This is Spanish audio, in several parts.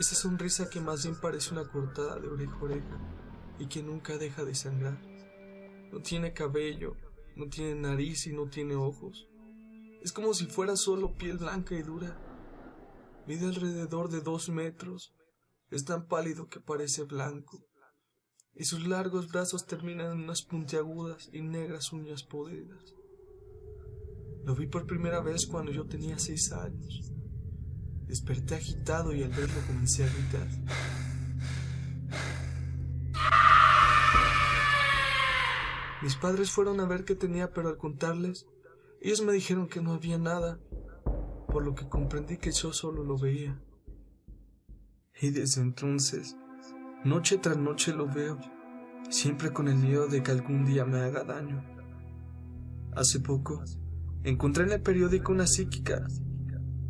Esa sonrisa que más bien parece una cortada de oreja a oreja y que nunca deja de sangrar. No tiene cabello, no tiene nariz y no tiene ojos. Es como si fuera solo piel blanca y dura. Mide alrededor de dos metros. Es tan pálido que parece blanco. Y sus largos brazos terminan en unas puntiagudas y negras uñas podridas. Lo vi por primera vez cuando yo tenía seis años. Desperté agitado y al verlo comencé a gritar. Mis padres fueron a ver qué tenía, pero al contarles, ellos me dijeron que no había nada, por lo que comprendí que yo solo lo veía. Y desde entonces, noche tras noche lo veo, siempre con el miedo de que algún día me haga daño. Hace poco, encontré en el periódico una psíquica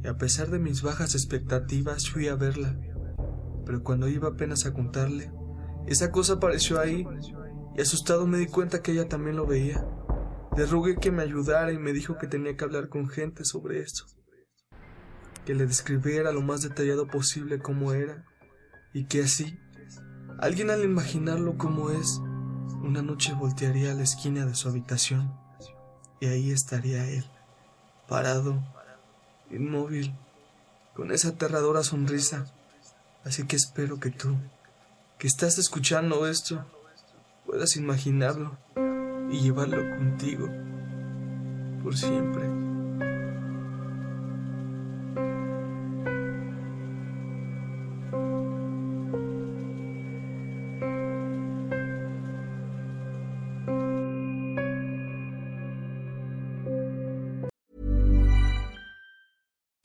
y a pesar de mis bajas expectativas fui a verla. Pero cuando iba apenas a contarle, esa cosa apareció ahí y asustado me di cuenta que ella también lo veía. Le rogué que me ayudara y me dijo que tenía que hablar con gente sobre esto, que le describiera lo más detallado posible cómo era y que así, alguien al imaginarlo como es, una noche voltearía a la esquina de su habitación y ahí estaría él, parado inmóvil, con esa aterradora sonrisa. Así que espero que tú, que estás escuchando esto, puedas imaginarlo y llevarlo contigo por siempre.